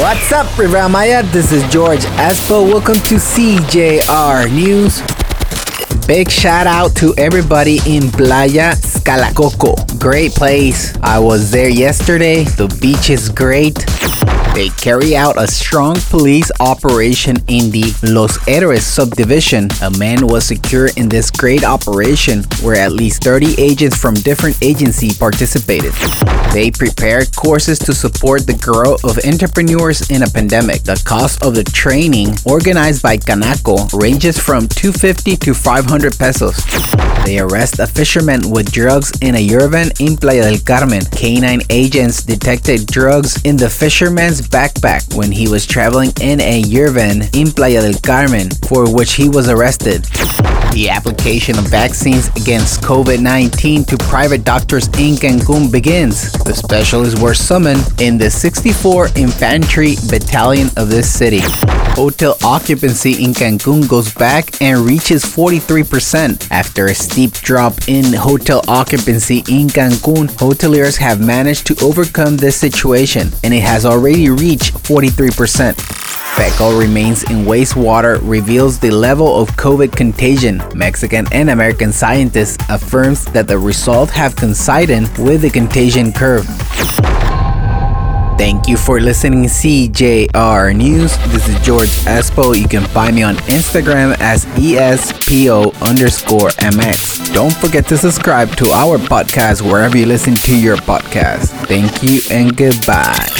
What's up, Riviera Maya? This is George Espo. Welcome to CJR News. Big shout out to everybody in Playa Xcalacoco. Great place. I was there yesterday. The beach is great. They carry out a strong police operation in the Los Héroes subdivision. A man was secured in this great operation where at least 30 agents from different agencies participated. They prepared courses to support the growth of entrepreneurs in a pandemic. The cost of the training organized by Canaco ranges from 250 to 500 pesos. They arrest a fisherman with drugs in a Urvan in Playa del Carmen. Canine agents detected drugs in the fisherman's backpack when he was traveling in a Urvan in Playa del Carmen, for which he was arrested. The application of vaccines against COVID 19 to private doctors in Cancun begins. The specialists were summoned in the 64 Infantry Battalion of this city. Hotel occupancy in Cancun goes back and reaches 43%. After a steep drop in hotel occupancy in Cancun, hoteliers have managed to overcome this situation and it has already reached 43%. Fecal remains in wastewater reveals the level of COVID contagion. Mexican and American scientists affirms that the results have coincided with the contagion curve. Thank you for listening CJR News. This is George Espo. You can find me on Instagram as ESPO underscore MX. Don't forget to subscribe to our podcast wherever you listen to your podcast. Thank you and goodbye.